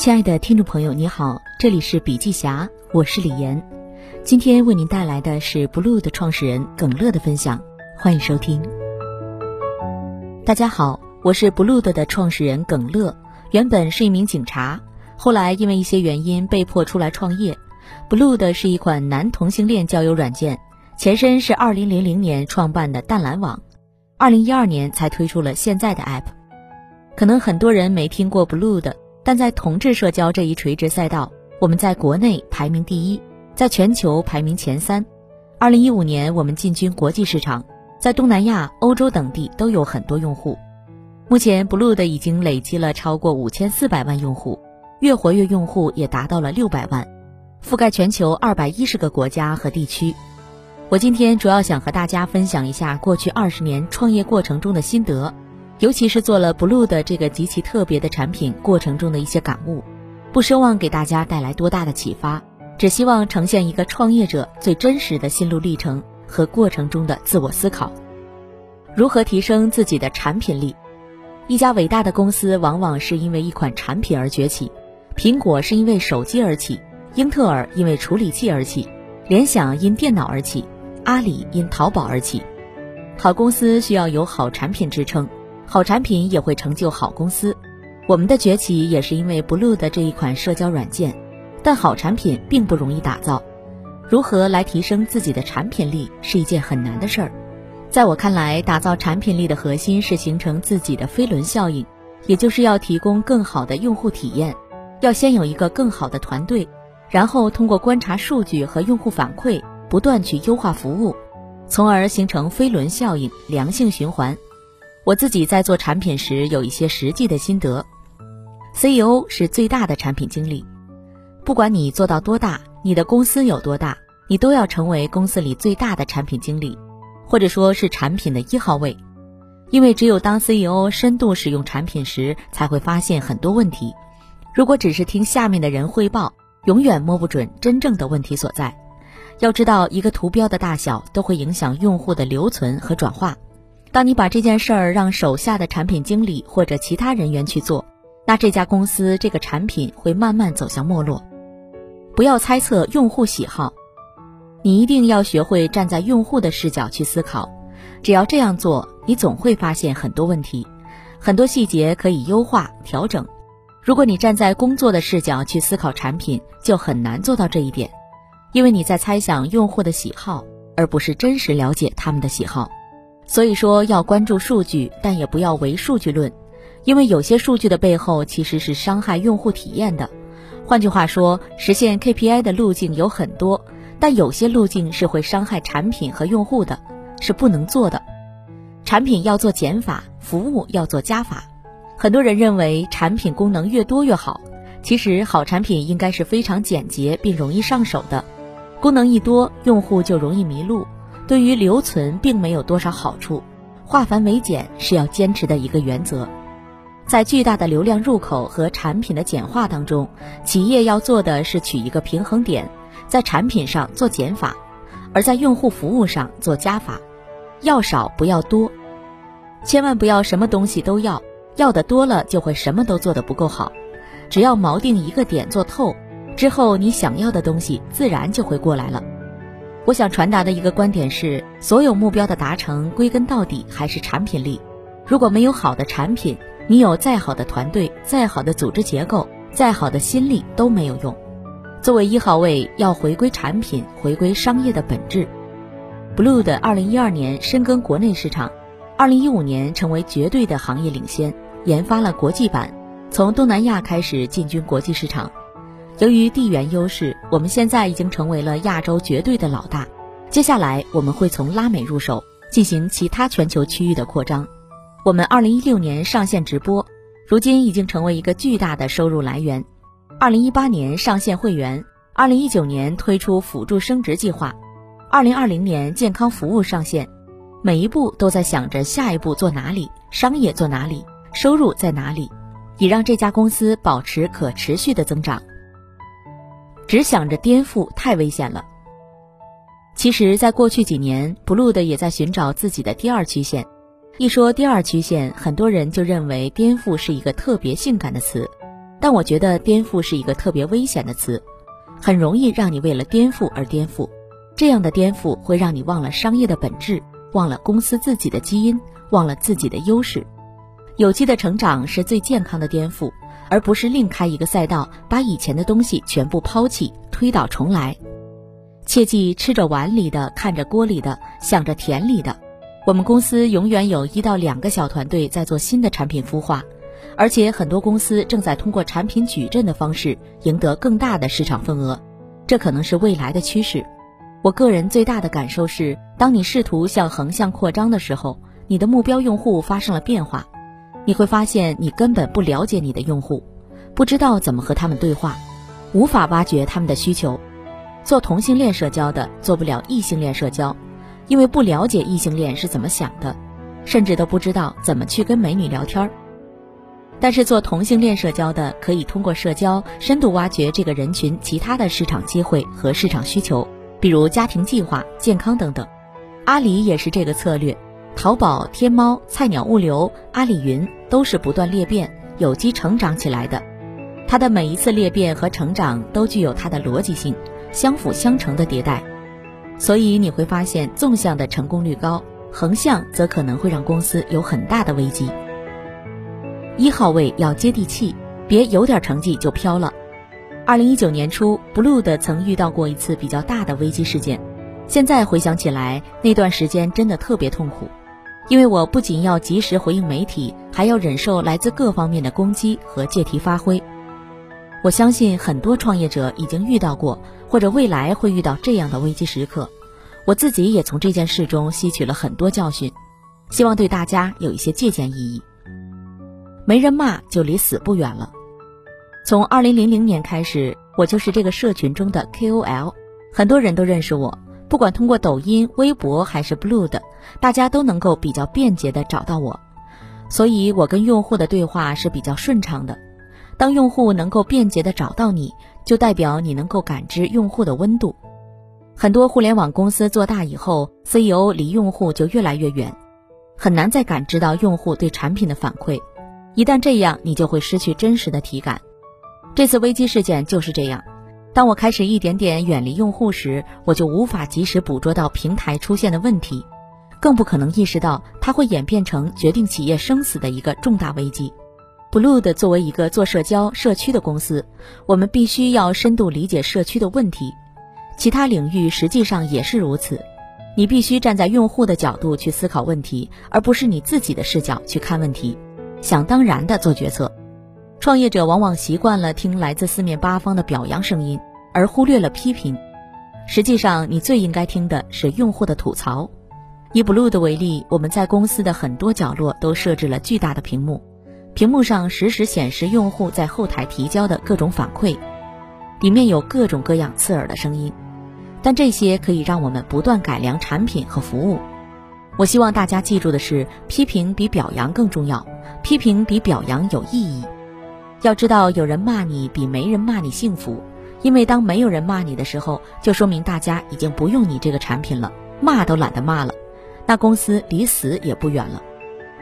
亲爱的听众朋友，你好，这里是笔记侠，我是李岩。今天为您带来的是 Blue 的创始人耿乐的分享，欢迎收听。大家好，我是 Blue 的创始人耿乐，原本是一名警察，后来因为一些原因被迫出来创业。Blue 的是一款男同性恋交友软件，前身是2000年创办的淡蓝网，2012年才推出了现在的 App。可能很多人没听过 Blue 的。但在同志社交这一垂直赛道，我们在国内排名第一，在全球排名前三。二零一五年，我们进军国际市场，在东南亚、欧洲等地都有很多用户。目前，Blue 的已经累积了超过五千四百万用户，月活跃用户也达到了六百万，覆盖全球二百一十个国家和地区。我今天主要想和大家分享一下过去二十年创业过程中的心得。尤其是做了 Blue 的这个极其特别的产品过程中的一些感悟，不奢望给大家带来多大的启发，只希望呈现一个创业者最真实的心路历程和过程中的自我思考。如何提升自己的产品力？一家伟大的公司往往是因为一款产品而崛起，苹果是因为手机而起，英特尔因为处理器而起，联想因电脑而起，阿里因淘宝而起。好公司需要有好产品支撑。好产品也会成就好公司，我们的崛起也是因为 Blue 的这一款社交软件。但好产品并不容易打造，如何来提升自己的产品力是一件很难的事儿。在我看来，打造产品力的核心是形成自己的飞轮效应，也就是要提供更好的用户体验。要先有一个更好的团队，然后通过观察数据和用户反馈，不断去优化服务，从而形成飞轮效应，良性循环。我自己在做产品时有一些实际的心得。CEO 是最大的产品经理，不管你做到多大，你的公司有多大，你都要成为公司里最大的产品经理，或者说是产品的一号位。因为只有当 CEO 深度使用产品时，才会发现很多问题。如果只是听下面的人汇报，永远摸不准真正的问题所在。要知道，一个图标的大小都会影响用户的留存和转化。当你把这件事儿让手下的产品经理或者其他人员去做，那这家公司这个产品会慢慢走向没落。不要猜测用户喜好，你一定要学会站在用户的视角去思考。只要这样做，你总会发现很多问题，很多细节可以优化调整。如果你站在工作的视角去思考产品，就很难做到这一点，因为你在猜想用户的喜好，而不是真实了解他们的喜好。所以说要关注数据，但也不要唯数据论，因为有些数据的背后其实是伤害用户体验的。换句话说，实现 KPI 的路径有很多，但有些路径是会伤害产品和用户的，是不能做的。产品要做减法，服务要做加法。很多人认为产品功能越多越好，其实好产品应该是非常简洁并容易上手的，功能一多，用户就容易迷路。对于留存并没有多少好处，化繁为简是要坚持的一个原则。在巨大的流量入口和产品的简化当中，企业要做的是取一个平衡点，在产品上做减法，而在用户服务上做加法。要少不要多，千万不要什么东西都要，要的多了就会什么都做得不够好。只要锚定一个点做透，之后你想要的东西自然就会过来了。我想传达的一个观点是，所有目标的达成，归根到底还是产品力。如果没有好的产品，你有再好的团队、再好的组织结构、再好的心力都没有用。作为一号位，要回归产品，回归商业的本质。Blue 的2012年深耕国内市场，2015年成为绝对的行业领先，研发了国际版，从东南亚开始进军国际市场。由于地缘优势，我们现在已经成为了亚洲绝对的老大。接下来，我们会从拉美入手，进行其他全球区域的扩张。我们2016年上线直播，如今已经成为一个巨大的收入来源。2018年上线会员，2019年推出辅助升职计划，2020年健康服务上线。每一步都在想着下一步做哪里，商业做哪里，收入在哪里，以让这家公司保持可持续的增长。只想着颠覆太危险了。其实，在过去几年，Blue 的也在寻找自己的第二曲线。一说第二曲线，很多人就认为颠覆是一个特别性感的词。但我觉得颠覆是一个特别危险的词，很容易让你为了颠覆而颠覆。这样的颠覆会让你忘了商业的本质，忘了公司自己的基因，忘了自己的优势。有机的成长是最健康的颠覆，而不是另开一个赛道，把以前的东西全部抛弃，推倒重来。切记吃着碗里的，看着锅里的，想着田里的。我们公司永远有一到两个小团队在做新的产品孵化。而且很多公司正在通过产品矩阵的方式赢得更大的市场份额，这可能是未来的趋势。我个人最大的感受是，当你试图向横向扩张的时候，你的目标用户发生了变化。你会发现你根本不了解你的用户，不知道怎么和他们对话，无法挖掘他们的需求。做同性恋社交的做不了异性恋社交，因为不了解异性恋是怎么想的，甚至都不知道怎么去跟美女聊天儿。但是做同性恋社交的，可以通过社交深度挖掘这个人群其他的市场机会和市场需求，比如家庭计划、健康等等。阿里也是这个策略，淘宝、天猫、菜鸟物流、阿里云都是不断裂变、有机成长起来的。它的每一次裂变和成长都具有它的逻辑性，相辅相成的迭代。所以你会发现，纵向的成功率高，横向则可能会让公司有很大的危机。一号位要接地气，别有点成绩就飘了。二零一九年初，Blue 的曾遇到过一次比较大的危机事件。现在回想起来，那段时间真的特别痛苦，因为我不仅要及时回应媒体，还要忍受来自各方面的攻击和借题发挥。我相信很多创业者已经遇到过，或者未来会遇到这样的危机时刻。我自己也从这件事中吸取了很多教训，希望对大家有一些借鉴意义。没人骂就离死不远了。从二零零零年开始，我就是这个社群中的 KOL，很多人都认识我。不管通过抖音、微博还是 Blue 的，大家都能够比较便捷的找到我，所以我跟用户的对话是比较顺畅的。当用户能够便捷的找到你，就代表你能够感知用户的温度。很多互联网公司做大以后，CEO 离用户就越来越远，很难再感知到用户对产品的反馈。一旦这样，你就会失去真实的体感。这次危机事件就是这样。当我开始一点点远离用户时，我就无法及时捕捉到平台出现的问题，更不可能意识到它会演变成决定企业生死的一个重大危机。Blue 的作为一个做社交社区的公司，我们必须要深度理解社区的问题。其他领域实际上也是如此。你必须站在用户的角度去思考问题，而不是你自己的视角去看问题。想当然的做决策，创业者往往习惯了听来自四面八方的表扬声音，而忽略了批评。实际上，你最应该听的是用户的吐槽。以 Blue 的为例，我们在公司的很多角落都设置了巨大的屏幕，屏幕上实时显示用户在后台提交的各种反馈，里面有各种各样刺耳的声音，但这些可以让我们不断改良产品和服务。我希望大家记住的是，批评比表扬更重要。批评比表扬有意义。要知道，有人骂你比没人骂你幸福，因为当没有人骂你的时候，就说明大家已经不用你这个产品了，骂都懒得骂了，那公司离死也不远了。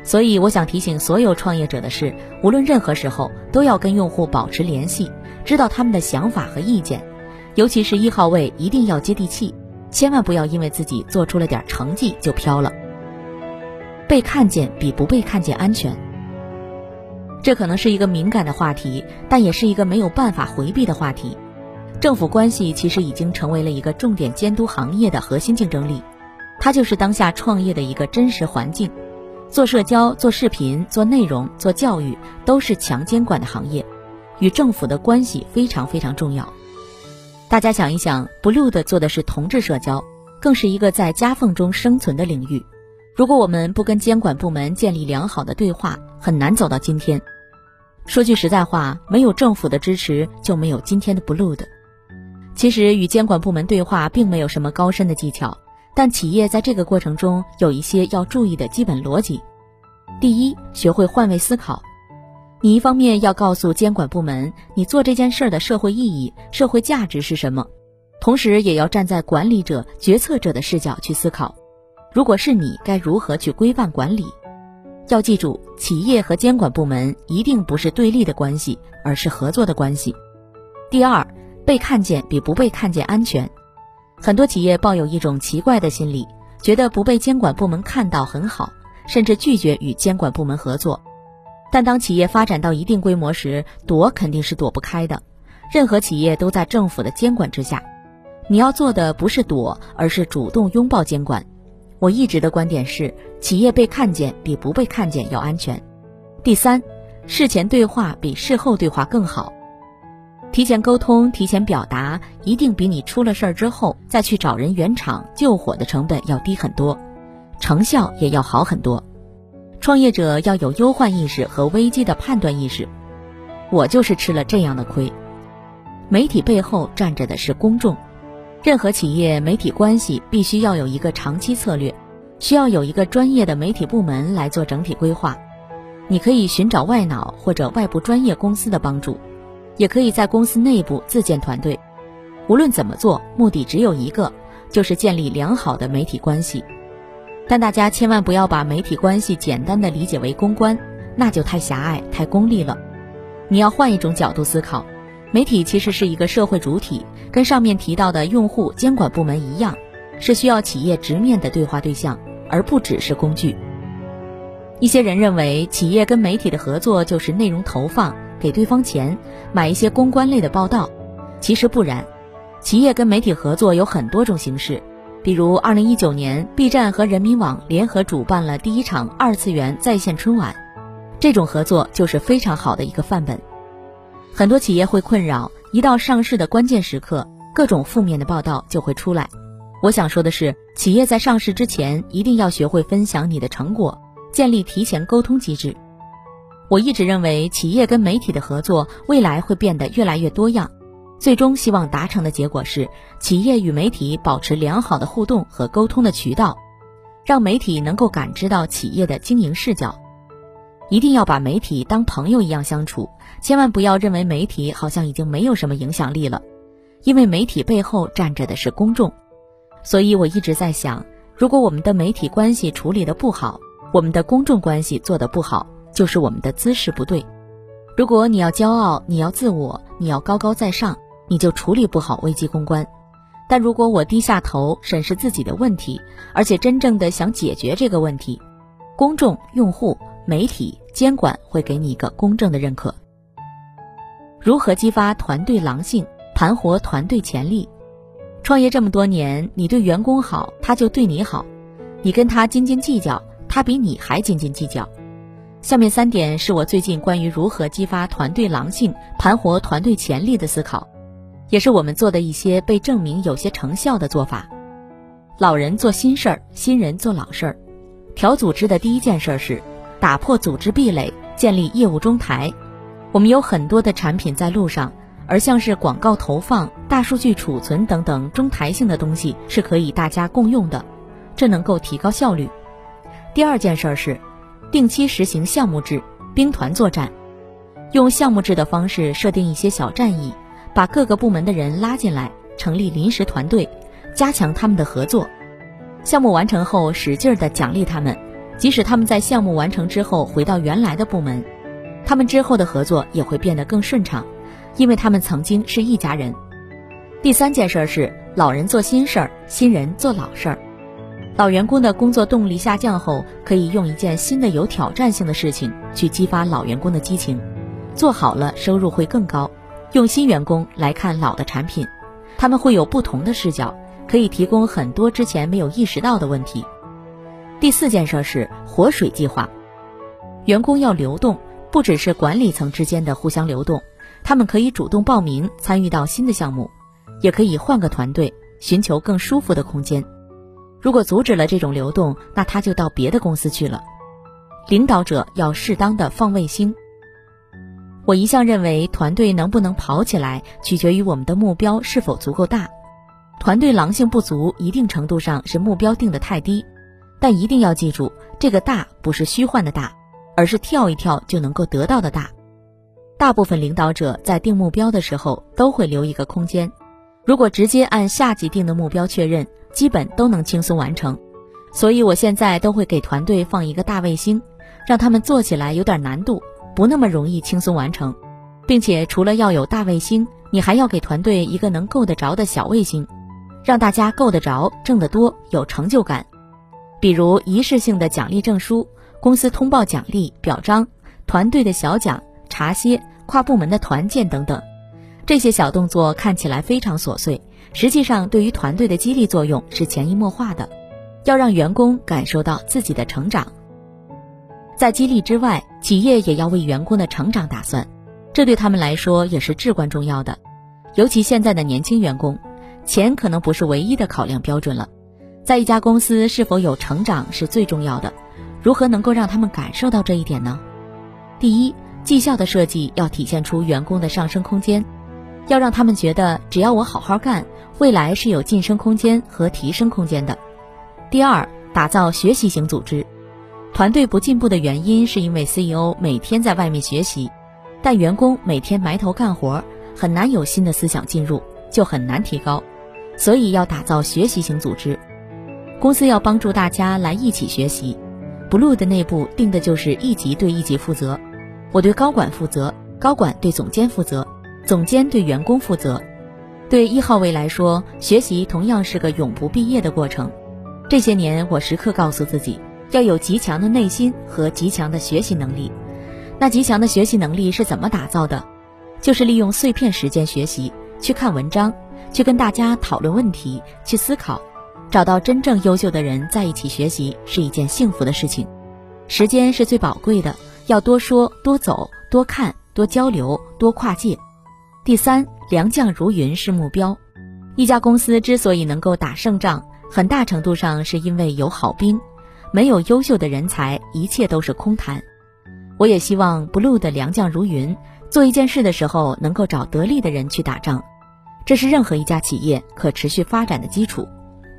所以，我想提醒所有创业者的是，无论任何时候，都要跟用户保持联系，知道他们的想法和意见，尤其是一号位，一定要接地气，千万不要因为自己做出了点成绩就飘了。被看见比不被看见安全。这可能是一个敏感的话题，但也是一个没有办法回避的话题。政府关系其实已经成为了一个重点监督行业的核心竞争力，它就是当下创业的一个真实环境。做社交、做视频、做内容、做教育，都是强监管的行业，与政府的关系非常非常重要。大家想一想，Blue 的做的是同质社交，更是一个在夹缝中生存的领域。如果我们不跟监管部门建立良好的对话，很难走到今天。说句实在话，没有政府的支持，就没有今天的 Blue 的。其实与监管部门对话并没有什么高深的技巧，但企业在这个过程中有一些要注意的基本逻辑。第一，学会换位思考。你一方面要告诉监管部门，你做这件事儿的社会意义、社会价值是什么，同时也要站在管理者、决策者的视角去思考。如果是你，该如何去规范管理？要记住，企业和监管部门一定不是对立的关系，而是合作的关系。第二，被看见比不被看见安全。很多企业抱有一种奇怪的心理，觉得不被监管部门看到很好，甚至拒绝与监管部门合作。但当企业发展到一定规模时，躲肯定是躲不开的。任何企业都在政府的监管之下，你要做的不是躲，而是主动拥抱监管。我一直的观点是，企业被看见比不被看见要安全。第三，事前对话比事后对话更好。提前沟通、提前表达，一定比你出了事儿之后再去找人圆场救火的成本要低很多，成效也要好很多。创业者要有忧患意识和危机的判断意识。我就是吃了这样的亏。媒体背后站着的是公众，任何企业媒体关系必须要有一个长期策略，需要有一个专业的媒体部门来做整体规划。你可以寻找外脑或者外部专业公司的帮助。也可以在公司内部自建团队，无论怎么做，目的只有一个，就是建立良好的媒体关系。但大家千万不要把媒体关系简单的理解为公关，那就太狭隘、太功利了。你要换一种角度思考，媒体其实是一个社会主体，跟上面提到的用户监管部门一样，是需要企业直面的对话对象，而不只是工具。一些人认为，企业跟媒体的合作就是内容投放。给对方钱，买一些公关类的报道，其实不然。企业跟媒体合作有很多种形式，比如二零一九年，B 站和人民网联合主办了第一场二次元在线春晚，这种合作就是非常好的一个范本。很多企业会困扰，一到上市的关键时刻，各种负面的报道就会出来。我想说的是，企业在上市之前，一定要学会分享你的成果，建立提前沟通机制。我一直认为，企业跟媒体的合作未来会变得越来越多样，最终希望达成的结果是，企业与媒体保持良好的互动和沟通的渠道，让媒体能够感知到企业的经营视角。一定要把媒体当朋友一样相处，千万不要认为媒体好像已经没有什么影响力了，因为媒体背后站着的是公众。所以我一直在想，如果我们的媒体关系处理的不好，我们的公众关系做得不好。就是我们的姿势不对。如果你要骄傲，你要自我，你要高高在上，你就处理不好危机公关。但如果我低下头审视自己的问题，而且真正的想解决这个问题，公众、用户、媒体、监管会给你一个公正的认可。如何激发团队狼性，盘活团队潜力？创业这么多年，你对员工好，他就对你好；你跟他斤斤计较，他比你还斤斤计较。下面三点是我最近关于如何激发团队狼性、盘活团队潜力的思考，也是我们做的一些被证明有些成效的做法。老人做新事儿，新人做老事儿。调组织的第一件事是打破组织壁垒，建立业务中台。我们有很多的产品在路上，而像是广告投放、大数据储存等等中台性的东西是可以大家共用的，这能够提高效率。第二件事是。定期实行项目制，兵团作战，用项目制的方式设定一些小战役，把各个部门的人拉进来，成立临时团队，加强他们的合作。项目完成后，使劲儿的奖励他们，即使他们在项目完成之后回到原来的部门，他们之后的合作也会变得更顺畅，因为他们曾经是一家人。第三件事是老人做新事儿，新人做老事儿。老员工的工作动力下降后，可以用一件新的有挑战性的事情去激发老员工的激情，做好了收入会更高。用新员工来看老的产品，他们会有不同的视角，可以提供很多之前没有意识到的问题。第四件事是活水计划，员工要流动，不只是管理层之间的互相流动，他们可以主动报名参与到新的项目，也可以换个团队，寻求更舒服的空间。如果阻止了这种流动，那他就到别的公司去了。领导者要适当的放卫星。我一向认为，团队能不能跑起来，取决于我们的目标是否足够大。团队狼性不足，一定程度上是目标定的太低。但一定要记住，这个大不是虚幻的大，而是跳一跳就能够得到的大。大部分领导者在定目标的时候，都会留一个空间。如果直接按下级定的目标确认。基本都能轻松完成，所以我现在都会给团队放一个大卫星，让他们做起来有点难度，不那么容易轻松完成，并且除了要有大卫星，你还要给团队一个能够得着的小卫星，让大家够得着、挣得多、有成就感。比如仪式性的奖励证书、公司通报奖励表彰、团队的小奖、茶歇、跨部门的团建等等。这些小动作看起来非常琐碎，实际上对于团队的激励作用是潜移默化的。要让员工感受到自己的成长。在激励之外，企业也要为员工的成长打算，这对他们来说也是至关重要的。尤其现在的年轻员工，钱可能不是唯一的考量标准了。在一家公司是否有成长是最重要的。如何能够让他们感受到这一点呢？第一，绩效的设计要体现出员工的上升空间。要让他们觉得，只要我好好干，未来是有晋升空间和提升空间的。第二，打造学习型组织。团队不进步的原因是因为 CEO 每天在外面学习，但员工每天埋头干活，很难有新的思想进入，就很难提高。所以要打造学习型组织。公司要帮助大家来一起学习。Blue 的内部定的就是一级对一级负责，我对高管负责，高管对总监负责。总监对员工负责，对一号位来说，学习同样是个永不毕业的过程。这些年，我时刻告诉自己，要有极强的内心和极强的学习能力。那极强的学习能力是怎么打造的？就是利用碎片时间学习，去看文章，去跟大家讨论问题，去思考，找到真正优秀的人在一起学习是一件幸福的事情。时间是最宝贵的，要多说、多走、多看、多交流、多跨界。第三，良将如云是目标。一家公司之所以能够打胜仗，很大程度上是因为有好兵。没有优秀的人才，一切都是空谈。我也希望 Blue 的良将如云，做一件事的时候能够找得力的人去打仗。这是任何一家企业可持续发展的基础。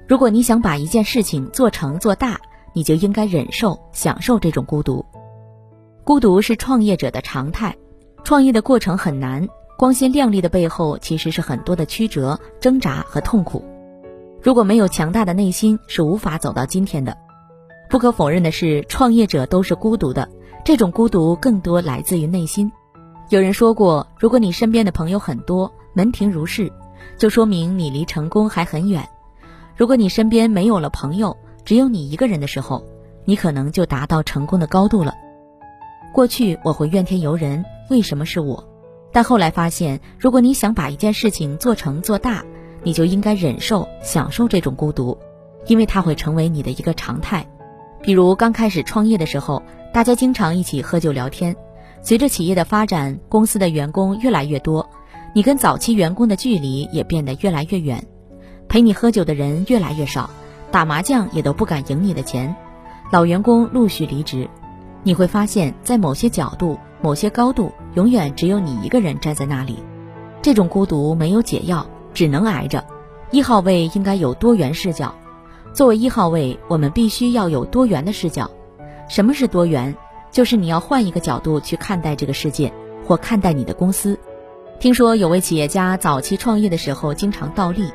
如果你想把一件事情做成做大，你就应该忍受、享受这种孤独。孤独是创业者的常态。创业的过程很难。光鲜亮丽的背后，其实是很多的曲折、挣扎和痛苦。如果没有强大的内心，是无法走到今天的。不可否认的是，创业者都是孤独的，这种孤独更多来自于内心。有人说过，如果你身边的朋友很多，门庭如市，就说明你离成功还很远；如果你身边没有了朋友，只有你一个人的时候，你可能就达到成功的高度了。过去我会怨天尤人，为什么是我？但后来发现，如果你想把一件事情做成做大，你就应该忍受、享受这种孤独，因为它会成为你的一个常态。比如刚开始创业的时候，大家经常一起喝酒聊天；随着企业的发展，公司的员工越来越多，你跟早期员工的距离也变得越来越远，陪你喝酒的人越来越少，打麻将也都不敢赢你的钱，老员工陆续离职，你会发现在某些角度。某些高度，永远只有你一个人站在那里，这种孤独没有解药，只能挨着。一号位应该有多元视角，作为一号位，我们必须要有多元的视角。什么是多元？就是你要换一个角度去看待这个世界，或看待你的公司。听说有位企业家早期创业的时候经常倒立，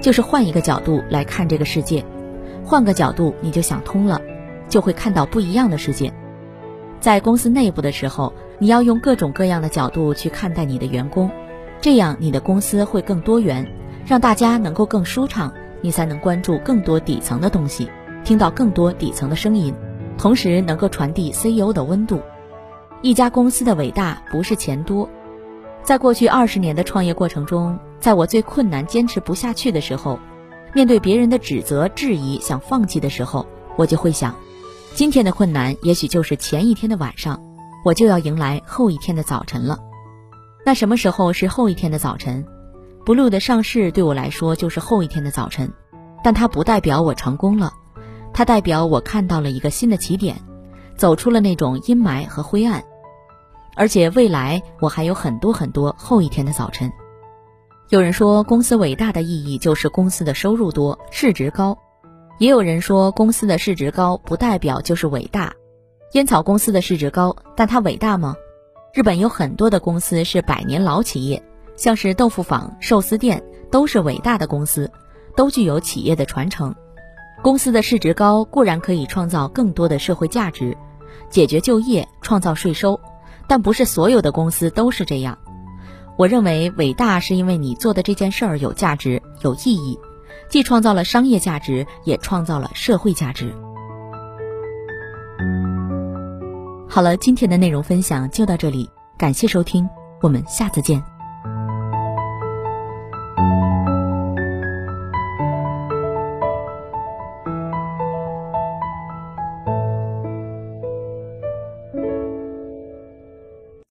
就是换一个角度来看这个世界，换个角度你就想通了，就会看到不一样的世界。在公司内部的时候，你要用各种各样的角度去看待你的员工，这样你的公司会更多元，让大家能够更舒畅，你才能关注更多底层的东西，听到更多底层的声音，同时能够传递 CEO 的温度。一家公司的伟大不是钱多，在过去二十年的创业过程中，在我最困难、坚持不下去的时候，面对别人的指责、质疑，想放弃的时候，我就会想。今天的困难，也许就是前一天的晚上，我就要迎来后一天的早晨了。那什么时候是后一天的早晨？Blue 的上市对我来说就是后一天的早晨，但它不代表我成功了，它代表我看到了一个新的起点，走出了那种阴霾和灰暗。而且未来我还有很多很多后一天的早晨。有人说，公司伟大的意义就是公司的收入多，市值高。也有人说，公司的市值高不代表就是伟大。烟草公司的市值高，但它伟大吗？日本有很多的公司是百年老企业，像是豆腐坊、寿司店，都是伟大的公司，都具有企业的传承。公司的市值高固然可以创造更多的社会价值，解决就业、创造税收，但不是所有的公司都是这样。我认为伟大是因为你做的这件事儿有价值有意义既创造了商业价值也创造了社会价值。好了今天的内容分享就到这里感谢收听我们下次见。